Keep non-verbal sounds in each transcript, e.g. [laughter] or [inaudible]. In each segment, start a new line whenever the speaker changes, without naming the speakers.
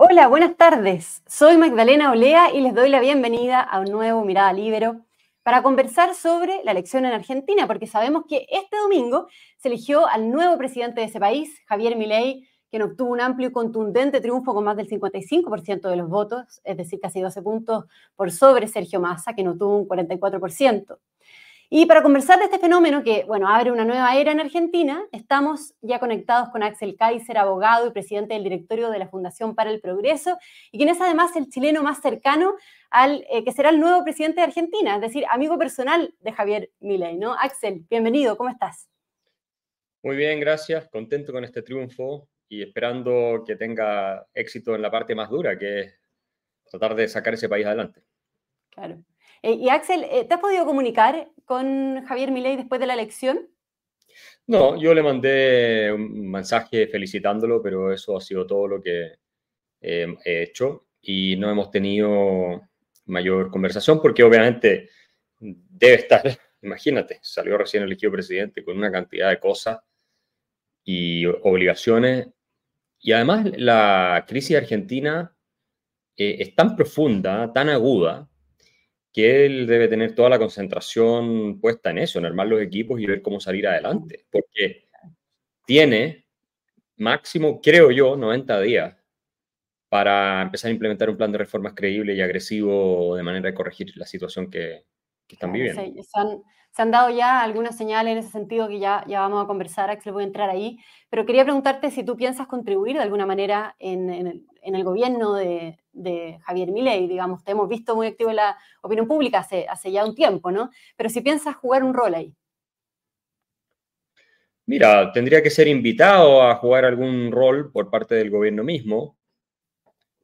Hola, buenas tardes. Soy Magdalena Olea y les doy la bienvenida a un nuevo Mirada Libero para conversar sobre la elección en Argentina, porque sabemos que este domingo se eligió al nuevo presidente de ese país, Javier Milei, quien obtuvo un amplio y contundente triunfo con más del 55% de los votos, es decir, casi 12 puntos por sobre Sergio Massa, que no tuvo un 44%. Y para conversar de este fenómeno que, bueno, abre una nueva era en Argentina, estamos ya conectados con Axel Kaiser, abogado y presidente del directorio de la Fundación para el Progreso, y quien es además el chileno más cercano al eh, que será el nuevo presidente de Argentina, es decir, amigo personal de Javier Milei, ¿no? Axel, bienvenido, ¿cómo estás?
Muy bien, gracias, contento con este triunfo y esperando que tenga éxito en la parte más dura, que es tratar de sacar ese país adelante.
Claro. Eh, y Axel, eh, ¿te has podido comunicar con Javier Milei después de la elección?
No, yo le mandé un mensaje felicitándolo, pero eso ha sido todo lo que eh, he hecho y no hemos tenido mayor conversación porque obviamente debe estar, [laughs] imagínate, salió recién elegido presidente con una cantidad de cosas y obligaciones y además la crisis argentina es tan profunda, tan aguda, que él debe tener toda la concentración puesta en eso, en armar los equipos y ver cómo salir adelante, porque tiene máximo, creo yo, 90 días para empezar a implementar un plan de reformas creíble y agresivo de manera de corregir la situación que, están viviendo.
se, han, dado ya algunas señales en ese sentido que ya, ya vamos a conversar, Axel, voy a entrar ahí, pero quería preguntarte si tú piensas contribuir de alguna manera en, en, en el gobierno de, Javier Milei, digamos, te hemos visto muy activo en la opinión pública hace, ya un tiempo, ¿no? Pero si piensas jugar un rol ahí.
Mira, tendría que ser invitado a jugar algún rol por parte del gobierno mismo.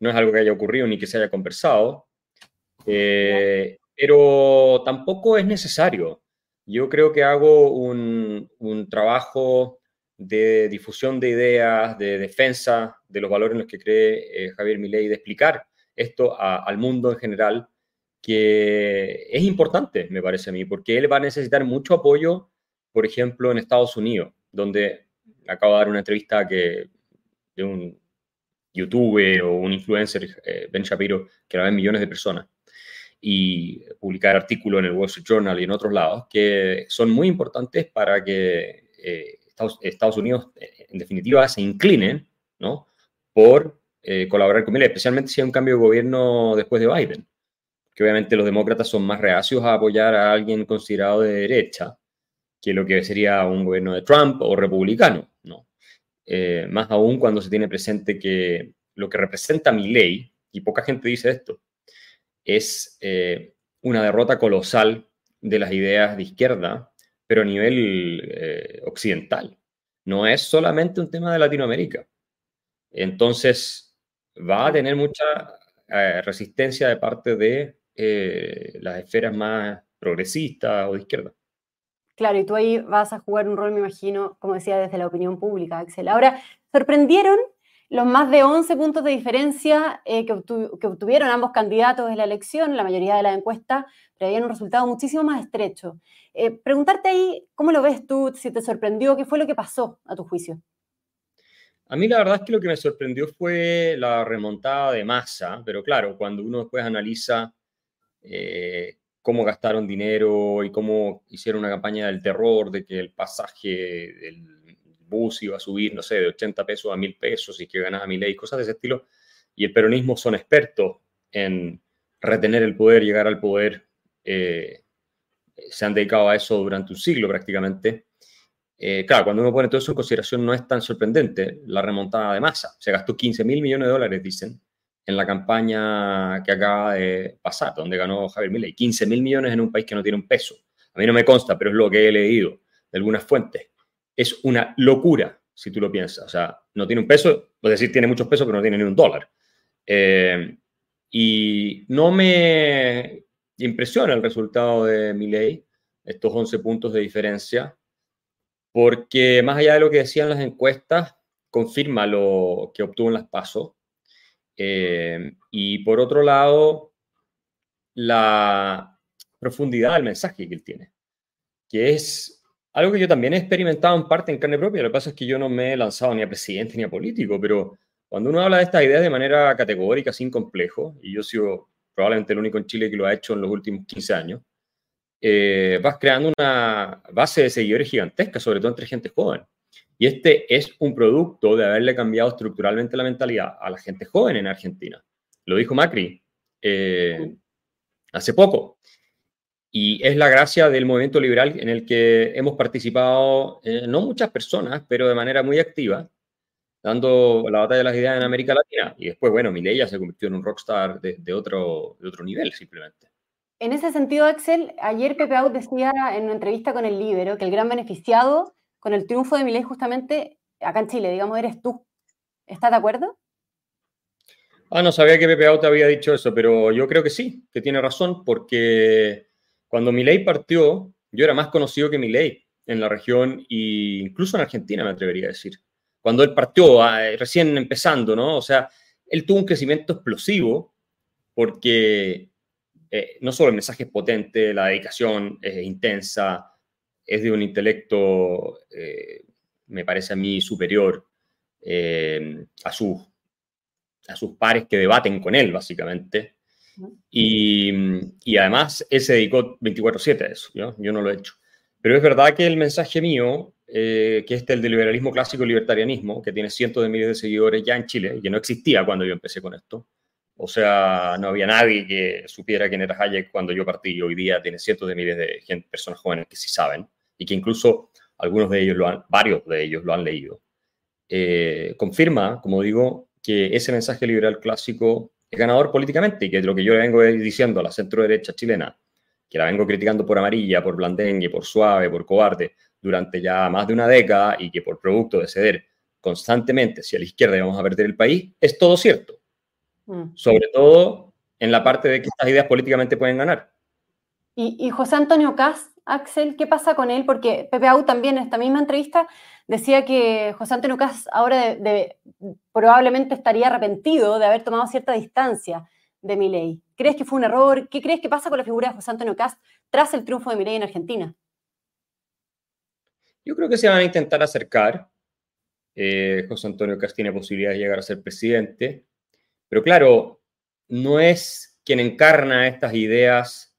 No es algo que haya ocurrido ni que se haya conversado. Eh, pero tampoco es necesario. Yo creo que hago un trabajo de difusión de ideas, de defensa de los valores en los que cree eh, Javier Milei, de explicar esto al mundo en general, que es importante, me parece a mí, porque él va a necesitar mucho apoyo, por ejemplo, en Estados Unidos, donde acabo de dar una entrevista que, de un youtuber o un influencer, eh, Ben Shapiro, que la ven millones de personas, y publicar artículos en el Wall Street Journal y en otros lados, que son muy importantes para que eh, Estados, Unidos, eh, en definitiva, se inclinen ¿no? por eh, colaborar con él, especialmente si hay un cambio de gobierno después de Biden. Que obviamente los demócratas son más reacios a apoyar a alguien considerado de derecha que lo que sería un gobierno de Trump o republicano. ¿no? Eh, más aún cuando se tiene presente que lo que representa mi ley, y poca gente dice esto, es una derrota colosal de las ideas de izquierda pero a nivel eh, occidental. No es solamente un tema de Latinoamérica. Entonces, va a tener mucha eh, resistencia de parte de eh, las esferas más progresistas o de izquierda.
Claro, y tú ahí vas a jugar un rol, me imagino, como decía, desde la opinión pública, Axel. Ahora, sorprendieron los más de 11 puntos de diferencia que, obtuvieron ambos candidatos en la elección, la mayoría de la encuesta preveían un resultado muchísimo más estrecho. Eh, preguntarte ahí, ¿cómo lo ves tú? Si te sorprendió, ¿qué fue lo que pasó a tu juicio?
A mí la verdad es que lo que me sorprendió fue la remontada de masa, pero claro, cuando uno después analiza eh, cómo gastaron dinero y cómo hicieron una campaña del terror de que el pasaje del bus iba a subir, no sé, de 80 pesos a 1000 pesos y que ganaba mil y cosas de ese estilo, y el peronismo son expertos en retener el poder, llegar al poder eh, se han dedicado a eso durante un siglo prácticamente. Eh, claro, cuando uno pone todo eso en consideración no es tan sorprendente la remontada de masa. Se gastó 15 mil millones de dólares, dicen, en la campaña que acaba de pasar, donde ganó Javier Milei. 15 mil millones en un país que no tiene un peso. A mí no me consta, pero es lo que he leído de algunas fuentes. Es una locura, si tú lo piensas. O sea, no tiene un peso, es decir, tiene muchos pesos, pero no tiene ni un dólar. Eh, y no me impresiona el resultado de Milei, estos 11 puntos de diferencia, porque más allá de lo que decían las encuestas, confirma lo que obtuvo en las pasos. Eh, y por otro lado, la profundidad del mensaje que él tiene, que es algo que yo también he experimentado en parte en carne propia. Lo que pasa es que yo no me he lanzado ni a presidente ni a político, pero cuando uno habla de estas ideas de manera categórica, sin complejo, y yo sigo probablemente el único en Chile que lo ha hecho en los últimos 15 años, eh, vas creando una base de seguidores gigantesca, sobre todo entre gente joven. Y este es un producto de haberle cambiado estructuralmente la mentalidad a la gente joven en Argentina. Lo dijo Macri eh, hace poco. Y es la gracia del movimiento liberal en el que hemos participado, eh, no muchas personas, pero de manera muy activa, dando la batalla de las ideas en América Latina. Y después, bueno, Milei ya se convirtió en un rockstar de, de, otro, de otro nivel, simplemente.
En ese sentido, Axel, ayer Pepe Out decía en una entrevista con el Libero que el gran beneficiado con el triunfo de Milei justamente acá en Chile, digamos, eres tú. ¿Estás de acuerdo?
Ah, no sabía que Pepe Out había dicho eso, pero yo creo que sí, que tiene razón, porque cuando Milei partió, yo era más conocido que Milei en la región e incluso en Argentina, me atrevería a decir. Cuando él partió, ah, recién empezando, ¿no? O sea, él tuvo un crecimiento explosivo porque eh, no solo el mensaje es potente, la dedicación es intensa, es de un intelecto, eh, me parece a mí, superior eh, a, sus, a sus pares que debaten con él, básicamente. Y, además, él se dedicó 24/7 a eso, ¿yo? yo no lo he hecho. Pero es verdad que el mensaje mío, que es el del liberalismo clásico y libertarianismo, que tiene cientos de miles de seguidores ya en Chile, y que no existía cuando yo empecé con esto, o sea, no había nadie que supiera quién era Hayek cuando yo partí. Y hoy día tiene cientos de miles de gente, personas jóvenes que sí saben y que incluso algunos de ellos, lo han, varios de ellos lo han leído. Eh, confirma, como digo, que ese mensaje liberal clásico ganador políticamente y que lo que yo le vengo diciendo a la centro derecha chilena, que la vengo criticando por amarilla, por blandengue, por suave, por cobarde, durante ya más de una década y que por producto de ceder constantemente hacia la izquierda vamos a perder el país, es todo cierto. Mm. Sobre todo en la parte de que estas ideas políticamente pueden ganar.
Y, José Antonio Cas, Axel, ¿qué pasa con él? Porque Pepe Au también en esta misma entrevista decía que José Antonio Cas ahora probablemente estaría arrepentido de haber tomado cierta distancia de Milei. ¿Crees que fue un error? ¿Qué crees que pasa con la figura de José Antonio Cas tras el triunfo de Milei en Argentina?
Yo creo que se van a intentar acercar. Eh, José Antonio Cas tiene posibilidad de llegar a ser presidente. Pero claro, no es quien encarna estas ideas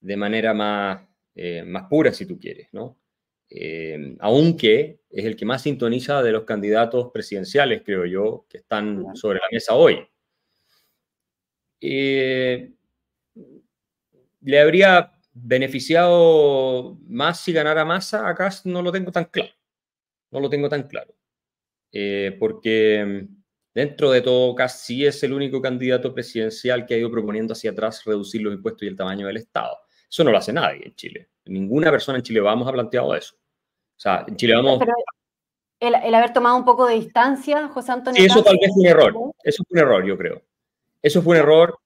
de manera más, eh, más pura, si tú quieres, ¿no? Eh, aunque es el que más sintoniza de los candidatos presidenciales, creo yo, que están sobre la mesa hoy. Eh, ¿Le habría beneficiado más si ganara masa? Acá no lo tengo tan claro. No lo tengo tan claro. porque Dentro de todo, casi es el único candidato presidencial que ha ido proponiendo hacia atrás reducir los impuestos y el tamaño del Estado. Eso no lo hace nadie en Chile. Ninguna persona en Chile vamos ha planteado eso. O sea, en Chile vamos...
el, haber tomado un poco de distancia, José Antonio...
Sí, eso tal vez fue un error. Eso fue un error, yo creo. Eso fue un error.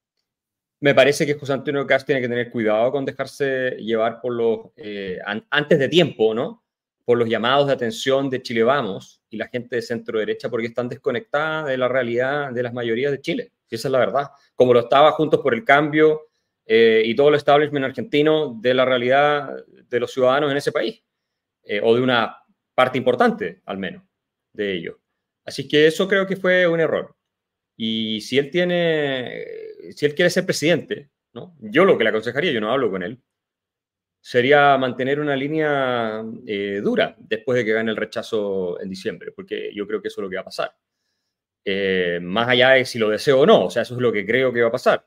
Me parece que José Antonio Cast tiene que tener cuidado con dejarse llevar por los... Eh, antes de tiempo, ¿no? Por los llamados de atención de Chile Vamos, y la gente de centro derecha porque están desconectadas de la realidad de las mayorías de Chile. Y esa es la verdad. Como lo estaba Juntos por el Cambio eh, y todo el establishment argentino de la realidad de los ciudadanos en ese país, eh, o de una parte importante, al menos, de ellos. Así que eso creo que fue un error. Y si él tiene, si él quiere ser presidente, ¿no? yo lo que le aconsejaría, yo no hablo con él, sería mantener una línea eh, dura después de que gane el rechazo en diciembre, porque yo creo que eso es lo que va a pasar. Eh, más allá de si lo deseo o no, o sea, eso es lo que creo que va a pasar.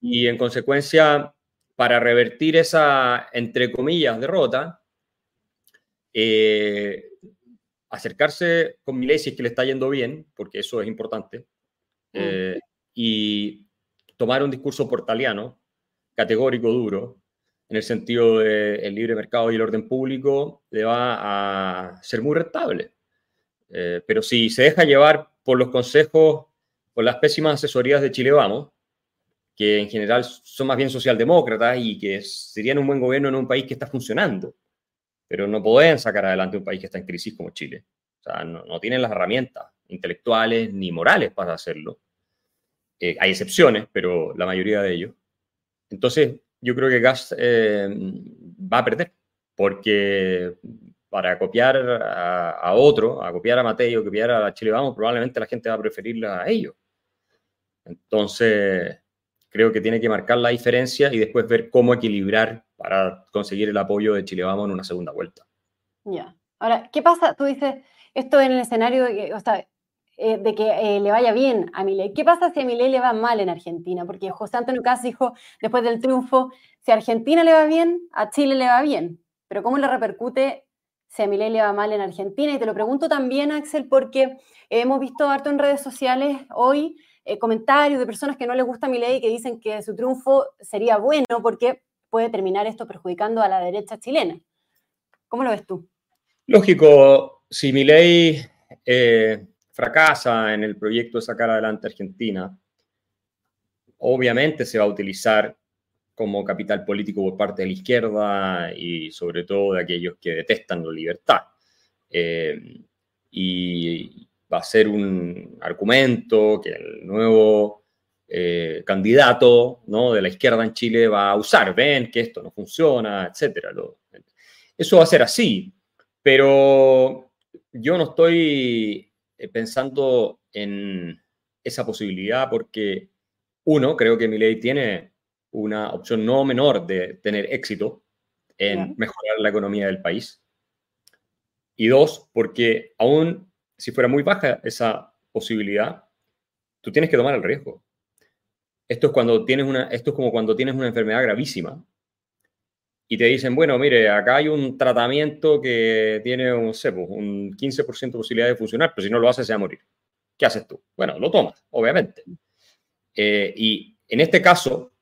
Y en consecuencia, para revertir esa, entre comillas, derrota, eh, acercarse con Milei si es que le está yendo bien, porque eso es importante, mm. y tomar un discurso portaliano, categórico, duro, en el sentido del libre mercado y el orden público, le va a ser muy rentable. Eh, pero si se deja llevar por los consejos, por las pésimas asesorías de Chile Vamos, que en general son más bien socialdemócratas y que serían un buen gobierno en un país que está funcionando, pero no pueden sacar adelante un país que está en crisis como Chile. O sea, no, tienen las herramientas intelectuales ni morales para hacerlo. Eh, hay excepciones, pero la mayoría de ellos. Entonces, yo creo que Gas eh, va a perder, porque para copiar a, otro, a copiar a Mateo, copiar a Chile Vamos, probablemente la gente va a preferirla a ellos. Entonces, creo que tiene que marcar la diferencia y después ver cómo equilibrar para conseguir el apoyo de Chile Vamos en una segunda vuelta.
Ya. Ahora, ¿qué pasa? Tú dices esto en el escenario de que, o sea, eh, de que eh, le vaya bien a Milei. ¿Qué pasa si a Milei le va mal en Argentina? Porque José Antonio Caz dijo después del triunfo, si a Argentina le va bien, a Chile le va bien. Pero ¿cómo le repercute si a Milei le va mal en Argentina? Y te lo pregunto también, Axel, porque hemos visto harto en redes sociales hoy eh, comentarios de personas que no les gusta Milei y que dicen que su triunfo sería bueno porque puede terminar esto perjudicando a la derecha chilena. ¿Cómo lo ves tú?
Lógico, si Milei eh, fracasa en el proyecto de sacar adelante Argentina, obviamente se va a utilizar como capital político por parte de la izquierda y sobre todo de aquellos que detestan la libertad. Eh, y va a ser un argumento que el nuevo eh, candidato ¿no? de la izquierda en Chile va a usar. Ven que esto no funciona, etc. eso va a ser así, pero yo no estoy eh, pensando en esa posibilidad porque, uno, creo que mi ley tiene una opción no menor de tener éxito en mejorar la economía del país. Y dos, porque aún si fuera muy baja esa posibilidad, tú tienes que tomar el riesgo. Esto es, cuando tienes una, esto es como cuando tienes una enfermedad gravísima y te dicen, bueno, mire, acá hay un tratamiento que tiene un, pues, un 15% de posibilidad de funcionar, pero si no lo haces se va a morir. ¿Qué haces tú? Bueno, lo tomas, obviamente. Eh, y en este caso,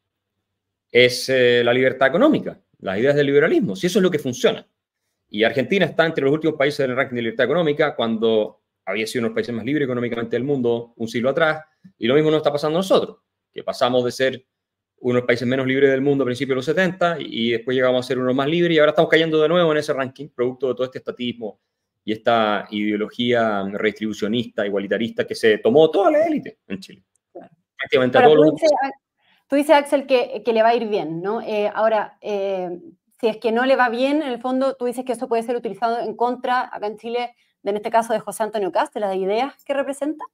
es eh, la libertad económica, las ideas del liberalismo, si eso es lo que funciona. Y Argentina está entre los últimos países del ranking de libertad económica cuando había sido uno de los países más libres económicamente del mundo un siglo atrás, y lo mismo nos está pasando a nosotros, que pasamos de ser uno de los países menos libres del mundo a principios de los 70 y después llegamos a ser uno más libres y ahora estamos cayendo de nuevo en ese ranking, producto de todo este estatismo y esta ideología redistribucionista, igualitarista que se tomó toda la élite en Chile.
Prácticamente a todos los Tú dices, Axel, que, que, le va a ir bien, ¿no? Eh, ahora, eh, si es que no le va bien, en el fondo, tú dices que eso puede ser utilizado en contra, acá en Chile, de, en este caso de José Antonio Cast, de las ideas que representa.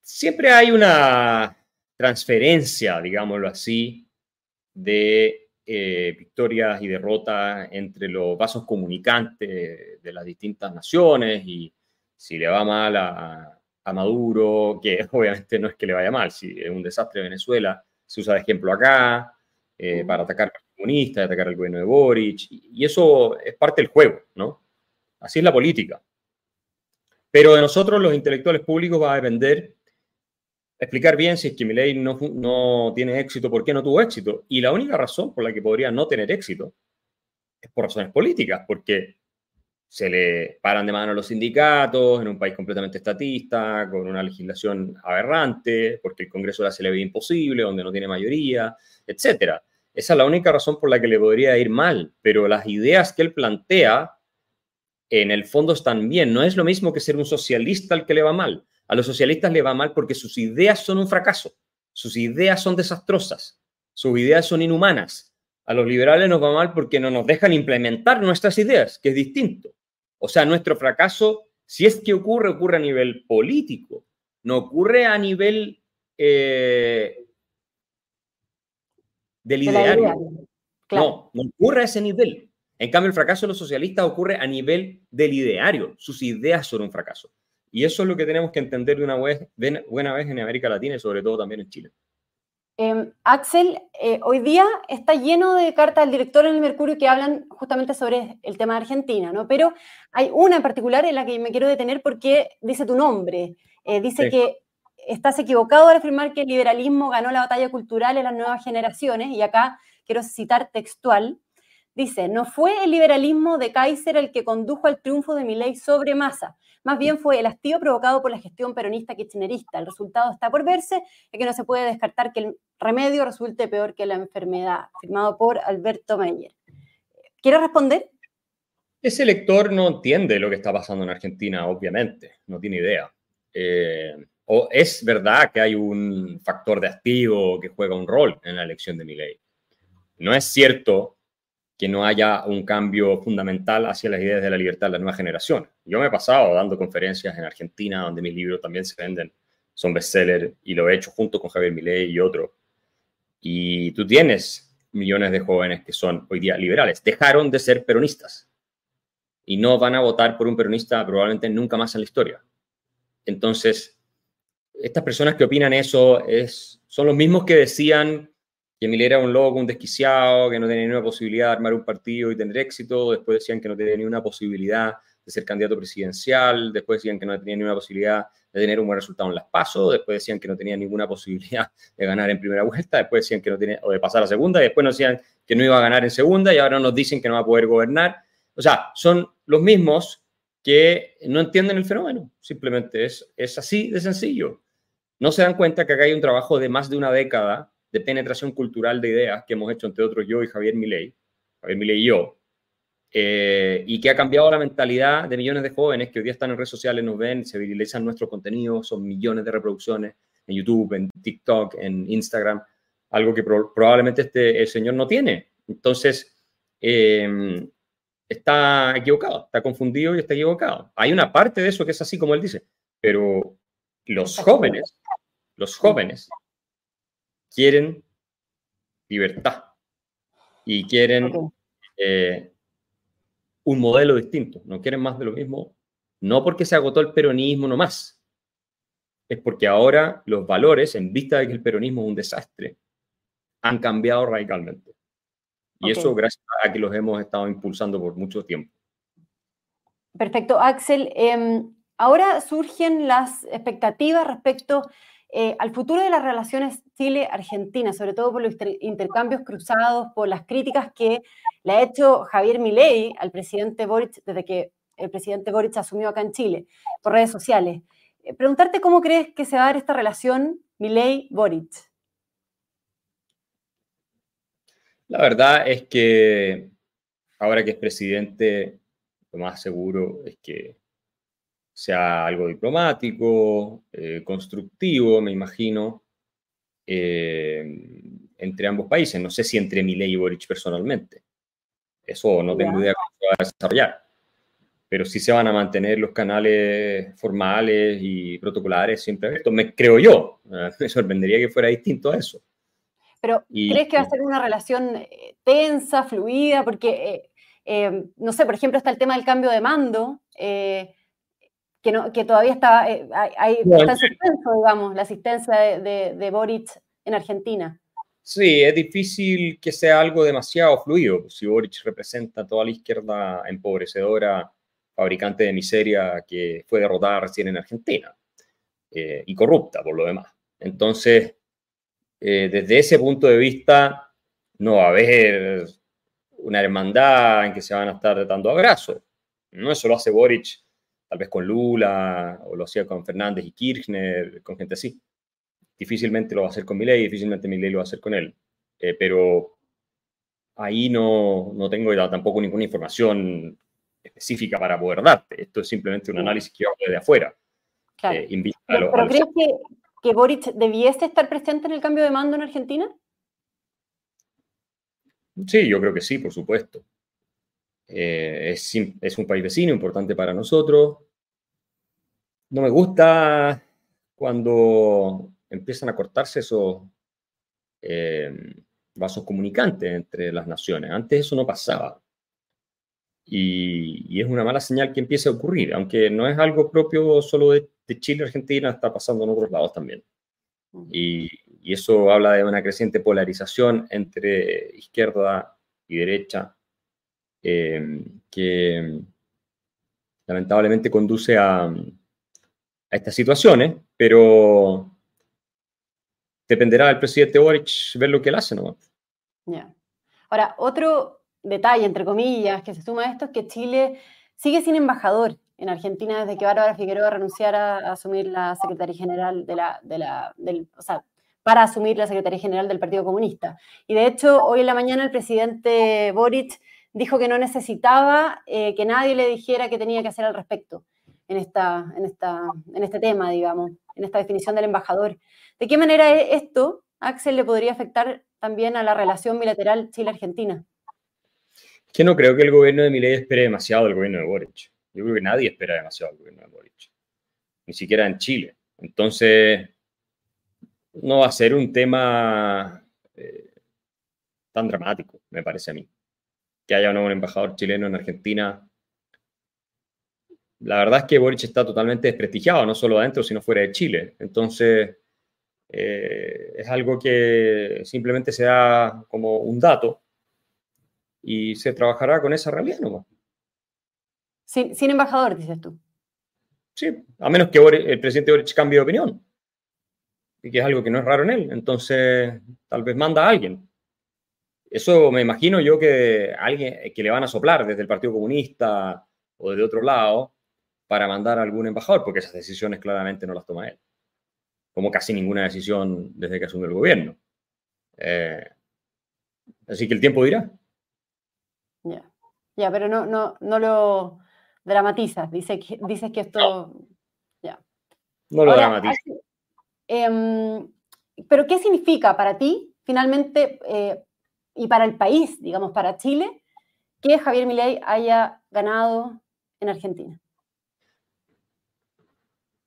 Siempre hay una transferencia, digámoslo así, de eh, victorias y derrotas entre los vasos comunicantes de las distintas naciones y si le va mal a, Maduro, que [laughs] obviamente no es que le vaya mal, si es un desastre Venezuela, se usa de ejemplo acá eh, para atacar a los comunistas, atacar al gobierno de Boric, y eso es parte del juego, ¿no? Así es la política. Pero de nosotros, los intelectuales públicos, va a depender explicar bien si es que mi ley no, no tiene éxito, por qué no tuvo éxito. Y la única razón por la que podría no tener éxito es por razones políticas, porque se le paran de mano los sindicatos en un país completamente estatista, con una legislación aberrante, porque el Congreso la se le ve imposible, donde no tiene mayoría, etc. Esa es la única razón por la que le podría ir mal, pero las ideas que él plantea en el fondo están bien. No es lo mismo que ser un socialista al que le va mal. A los socialistas le va mal porque sus ideas son un fracaso, sus ideas son desastrosas, sus ideas son inhumanas. A los liberales nos va mal porque no nos dejan implementar nuestras ideas, que es distinto. O sea, nuestro fracaso, si es que ocurre, ocurre a nivel político, no ocurre a nivel eh, del ideario. No, no ocurre a ese nivel. En cambio, el fracaso de los socialistas ocurre a nivel del ideario. Sus ideas son un fracaso. Y eso es lo que tenemos que entender de una buena vez en América Latina y sobre todo también en Chile.
Em, Axel, eh, hoy día está lleno de cartas del director en el Mercurio que hablan justamente sobre el tema de Argentina, ¿no? Pero hay una en particular en la que me quiero detener porque dice tu nombre. Eh, dice que estás equivocado al afirmar que el liberalismo ganó la batalla cultural en las nuevas generaciones, y acá quiero citar textual. Dice, no fue el liberalismo de Kaiser el que condujo al triunfo de Milei sobre Massa, más bien fue el hastío provocado por la gestión peronista kirchnerista. El resultado está por verse, y que no se puede descartar que el remedio resulte peor que la enfermedad, firmado por Alberto Meyer. ¿Quiere responder?
Ese lector no entiende lo que está pasando en Argentina, obviamente, no tiene idea. Eh, o es verdad que hay un factor de activo que juega un rol en la elección de Milei. No es cierto que no haya un cambio fundamental hacia las ideas de la libertad de la nueva generación. Yo me he pasado dando conferencias en Argentina, donde mis libros también se venden, son bestseller, y lo he hecho junto con Javier Milei y otros. Y tú tienes millones de jóvenes que son hoy día liberales. Dejaron de ser peronistas y no van a votar por un peronista probablemente nunca más en la historia. Entonces, estas personas que opinan eso es, son los mismos que decían que Milei era un loco, un desquiciado, que no tenía ni una posibilidad de armar un partido y tener éxito. Después decían que no tenía ni una posibilidad de ser candidato presidencial. Después decían que no tenía ni una posibilidad de tener un buen resultado en las PASO. Después decían que no tenía ninguna posibilidad [laughs] de ganar en primera vuelta. Después decían que no tenía, o de pasar a segunda. Y después decían que no iba a ganar en segunda. Y ahora nos dicen que no va a poder gobernar. O sea, son los mismos que no entienden el fenómeno. Simplemente es, es así de sencillo. No se dan cuenta que acá hay un trabajo de más de una década de penetración cultural de ideas que hemos hecho, entre otros, yo y Javier Milei, Javier Milei y yo, eh, y que ha cambiado la mentalidad de millones de jóvenes que hoy día están en redes sociales, nos ven, se viralizan nuestro contenido, son millones de reproducciones en YouTube, en TikTok, en Instagram, algo que probablemente este el señor no tiene. Entonces, em, está equivocado, está confundido y está equivocado. Hay una parte de eso que es así como él dice, pero los jóvenes, los jóvenes quieren libertad y quieren eh, un modelo distinto, no quieren más de lo mismo, no porque se agotó el peronismo nomás, es porque ahora los valores, en vista de que el peronismo es un desastre, han cambiado radicalmente. Y eso gracias a que los hemos estado impulsando por mucho tiempo.
Perfecto, Axel. Em, ahora surgen las expectativas respecto eh, al futuro de las relaciones Chile-Argentina, sobre todo por los intercambios cruzados, por las críticas que le ha hecho Javier Milei al presidente Boric desde que el presidente Boric asumió acá en Chile, por redes sociales. Eh, preguntarte cómo crees que se va a dar esta relación Milei-Boric.
La verdad es que ahora que es presidente, lo más seguro es que sea algo diplomático, eh, constructivo, me imagino, eh, entre ambos países. No sé si entre Milei y Boric personalmente. Eso no tengo idea cómo se va a desarrollar. Pero sí se van a mantener los canales formales y protocolares siempre abiertos. Me creo yo. [laughs] Me sorprendería que fuera distinto a eso.
Pero, ¿crees que va a ser una relación eh, tensa, fluida? Porque, no sé, por ejemplo, está el tema del cambio de mando que, no, que todavía está, eh, hay, está en suspenso, digamos, la asistencia de, de, Boric en Argentina.
Sí, es difícil que sea algo demasiado fluido. Si Boric representa toda la izquierda empobrecedora, fabricante de miseria que fue derrotada recién en Argentina eh, y corrupta por lo demás. Entonces, eh, desde ese punto de vista, no va a haber una hermandad en que se van a estar dando abrazos. No eso lo hace Boric tal vez con Lula, o lo hacía con Fernández y Kirchner, con gente así. Difícilmente lo va a hacer con Milei, difícilmente Milei lo va a hacer con él. Eh, pero ahí no, no tengo tampoco ninguna información específica para poder darte. Esto es simplemente un análisis que yo hago desde afuera.
Claro. Eh, ¿Pero, crees que, que Boric debiese estar presente en el cambio de mando en Argentina?
Sí, yo creo que sí, por supuesto. Eh, es, es, un país vecino importante para nosotros. No me gusta cuando empiezan a cortarse esos eh, vasos comunicantes entre las naciones. Antes eso no pasaba. Y, es una mala señal que empiece a ocurrir, aunque no es algo propio solo de, Chile, Argentina, está pasando en otros lados también. Y, y eso habla de una creciente polarización entre izquierda y derecha eh, que lamentablemente conduce a, a, estas situaciones, pero dependerá del presidente Boric ver lo que él hace, ¿no?
Ahora, otro detalle, entre comillas, que se suma a esto es que Chile sigue sin embajador en Argentina desde que Bárbara Figueroa renunciara a asumir la Secretaría General de la, de la del, o sea, para asumir la Secretaría General del Partido Comunista. Y de hecho, hoy en la mañana el presidente Boric dijo que no necesitaba eh, que nadie le dijera qué tenía que hacer al respecto en, esta, en, esta, en este tema, digamos, en esta definición del embajador. ¿De qué manera esto, Axel, le podría afectar también a la relación bilateral Chile-Argentina?
Que no creo que el gobierno de Milei espere demasiado del gobierno de Boric. Yo creo que nadie espera demasiado del gobierno de Boric. Ni siquiera en Chile. Entonces, no va a ser un tema eh, tan dramático, me parece a mí. Que haya un nuevo embajador chileno en Argentina. La verdad es que Boric está totalmente desprestigiado, no solo adentro, sino fuera de Chile. Entonces, eh, es algo que simplemente se da como un dato y se trabajará con esa realidad nomás.
Sin, sin embajador, dices tú.
Sí, a menos que el presidente Boric cambie de opinión y que es algo que no es raro en él. Entonces, tal vez manda a alguien. Eso me imagino yo que alguien que le van a soplar desde el Partido Comunista o de otro lado para mandar a algún embajador, porque esas decisiones claramente no las toma él. Como casi ninguna decisión desde que asume el gobierno. Eh, así que el tiempo dirá.
Ya, ya, pero no, no, no lo dramatizas. Dice que, dices que esto. Ya.
No lo dramatizas.
Em, pero, ¿qué significa para ti, finalmente, eh, y para el país, digamos, para Chile, que Javier Milei haya ganado en Argentina?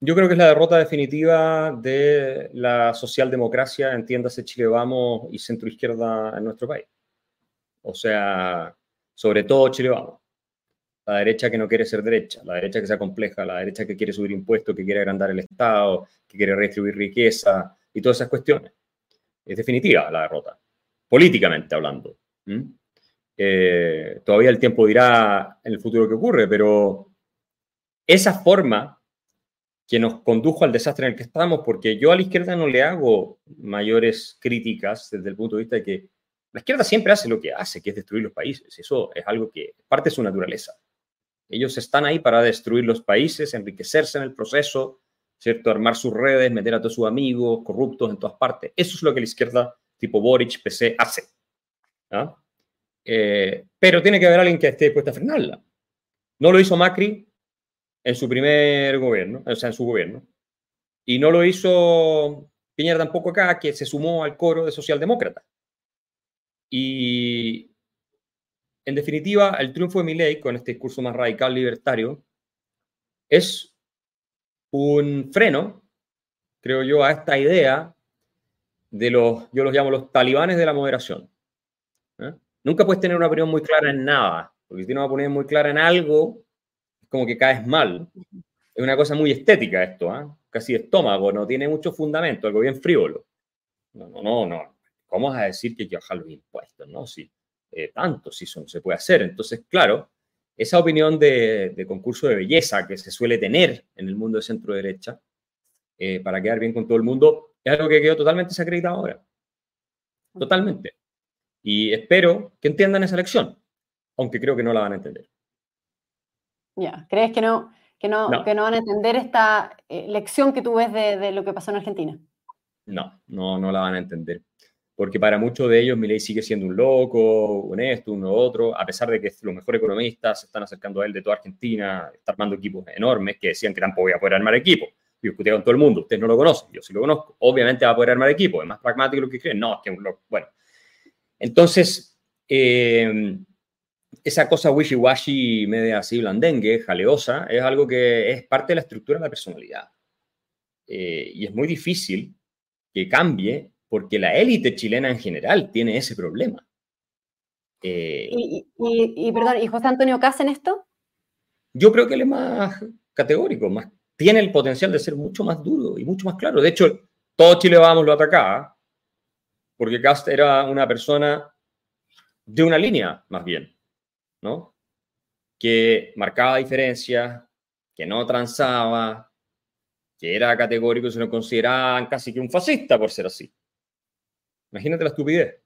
Yo creo que es la derrota definitiva de la socialdemocracia, entiéndase Chile Vamos y centro izquierda en nuestro país. O sea, sobre todo Chile Vamos. La derecha que no quiere ser derecha, la derecha que sea compleja, la derecha que quiere subir impuestos, que quiere agrandar el Estado, que quiere redistribuir riqueza y todas esas cuestiones. Es definitiva la derrota, políticamente hablando. Eh, todavía el tiempo dirá en el futuro qué ocurre, pero esa forma que nos condujo al desastre en el que estamos, porque yo a la izquierda no le hago mayores críticas desde el punto de vista de que la izquierda siempre hace lo que hace, que es destruir los países. Eso es algo que parte de su naturaleza. Ellos están ahí para destruir los países, enriquecerse en el proceso, ¿cierto? Armar sus redes, meter a todos sus amigos corruptos en todas partes. Eso es lo que la izquierda tipo Boric, PC, hace. ¿ah? Eh, pero tiene que haber alguien que esté dispuesto a frenarla. No lo hizo Macri en su primer gobierno, o sea, en su gobierno. Y no lo hizo Piñera tampoco acá, que se sumó al coro de socialdemócratas. Y en definitiva, el triunfo de Milley con este discurso más radical libertario es un freno, creo yo, a esta idea de los, yo los llamo los talibanes de la moderación. ¿eh? Nunca puedes tener una opinión muy clara en nada, porque si tienes una opinión muy clara en algo, es como que caes mal. Es una cosa muy estética esto, ¿eh? casi estómago, no tiene mucho fundamento, algo bien frívolo. No, no, no, no. ¿Cómo vas a decir que hay que bajar los impuestos? No, sí, eh, tanto, si eso se puede hacer. Entonces, claro, esa opinión de, concurso de belleza que se suele tener en el mundo de centro derecha eh, para quedar bien con todo el mundo es algo que quedó totalmente desacreditado ahora. Totalmente. Y espero que entiendan esa lección, aunque creo que no la van a entender.
Ya, ¿crees que no, que no, Que no van a entender esta eh, lección que tú ves de, de, lo que pasó en Argentina?
No, no, no la van a entender porque para muchos de ellos Milei sigue siendo un loco, un esto, uno otro, a pesar de que los mejores economistas se están acercando a él de toda Argentina, está armando equipos enormes que decían que tampoco iba a poder armar equipo. Yo discutí con todo el mundo, ustedes no lo conocen, yo sí lo conozco, obviamente va a poder armar equipo, es más pragmático lo que creen, no, es que un loco. Bueno, entonces, eh, esa cosa wishy-washy, media así blandengue, jaleosa, es algo que es parte de la estructura de la personalidad. Eh, y es muy difícil que cambie porque la élite chilena en general tiene ese problema.
Eh, ¿Y, perdón, ¿y José Antonio Cas en esto?
Yo creo que él es más categórico, más, tiene el potencial de ser mucho más duro y mucho más claro. De hecho, todo Chile Vamos lo atacaba, porque Cast era una persona de una línea, más bien, ¿no? Que marcaba diferencias, que no transaba, que era categórico y se lo consideraban casi que un fascista por ser así. Imagínate la estupidez.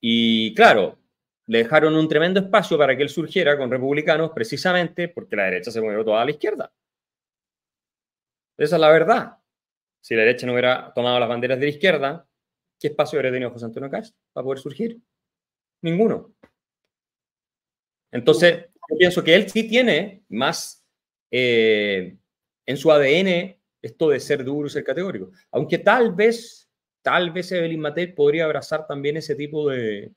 Y claro, le dejaron un tremendo espacio para que él surgiera con republicanos precisamente porque la derecha se movió toda a la izquierda. Esa es la verdad. Si la derecha no hubiera tomado las banderas de la izquierda, ¿qué espacio habría tenido José Antonio Cast para poder surgir? Ninguno. Entonces, yo pienso que él sí tiene más eh, en su ADN esto de ser duro ser categórico. Aunque tal vez tal vez Evelyn Matei podría abrazar también ese tipo de,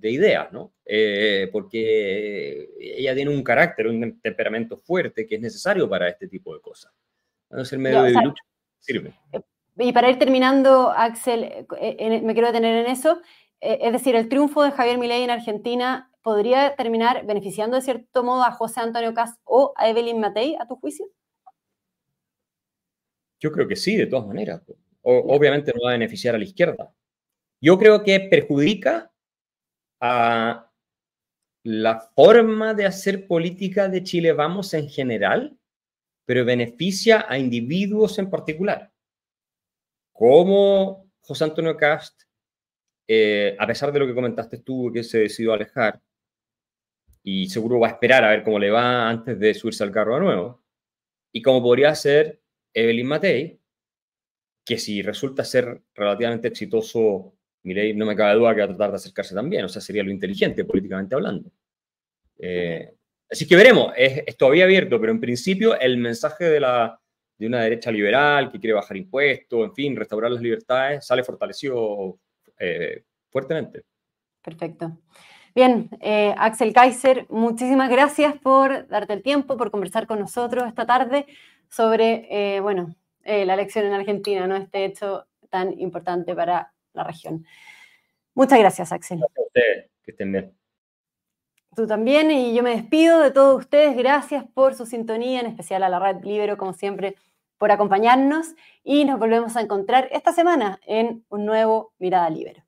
ideas, ¿no? eh, porque ella tiene un carácter, un temperamento fuerte que es necesario para este tipo de cosas. Entonces el medio de lucha sirve.
Eh, y para ir terminando, Axel, me quiero detener en eso. es decir, el triunfo de Javier Milei en Argentina podría terminar beneficiando de cierto modo a José Antonio Cas o a Evelyn Matei, a tu juicio?
Yo creo que sí, de todas maneras. obviamente no va a beneficiar a la izquierda. Yo creo que perjudica a la forma de hacer política de Chile Vamos en general, pero beneficia a individuos en particular. Como José Antonio Cast, eh, a pesar de lo que comentaste tú, que se decidió alejar, y seguro va a esperar a ver cómo le va antes de subirse al carro de nuevo, y como podría ser Evelyn Matei, que si resulta ser relativamente exitoso, Mirei, no me cabe duda que va a tratar de acercarse también, o sea, sería lo inteligente políticamente hablando. Eh, así que veremos, es, todavía abierto, pero en principio el mensaje de, la, de una derecha liberal que quiere bajar impuestos, en fin, restaurar las libertades, sale fortalecido eh, fuertemente.
Perfecto. Bien, eh, Axel Kaiser, muchísimas gracias por darte el tiempo, por conversar con nosotros esta tarde sobre, eh, bueno, la elección en Argentina, ¿no? Este hecho tan importante para la región. Muchas gracias, Axel.
Gracias a ustedes, que estén bien.
Tú también, y yo me despido de todos ustedes. Gracias por su sintonía, en especial a la Red Libero, como siempre, por acompañarnos. Y nos volvemos a encontrar esta semana en un nuevo Mirada Libero.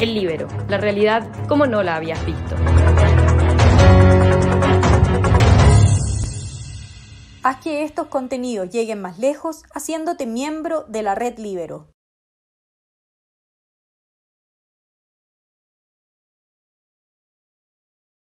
El Libero, la realidad como no la habías visto.
Haz que estos contenidos lleguen más lejos haciéndote miembro de la red Libero.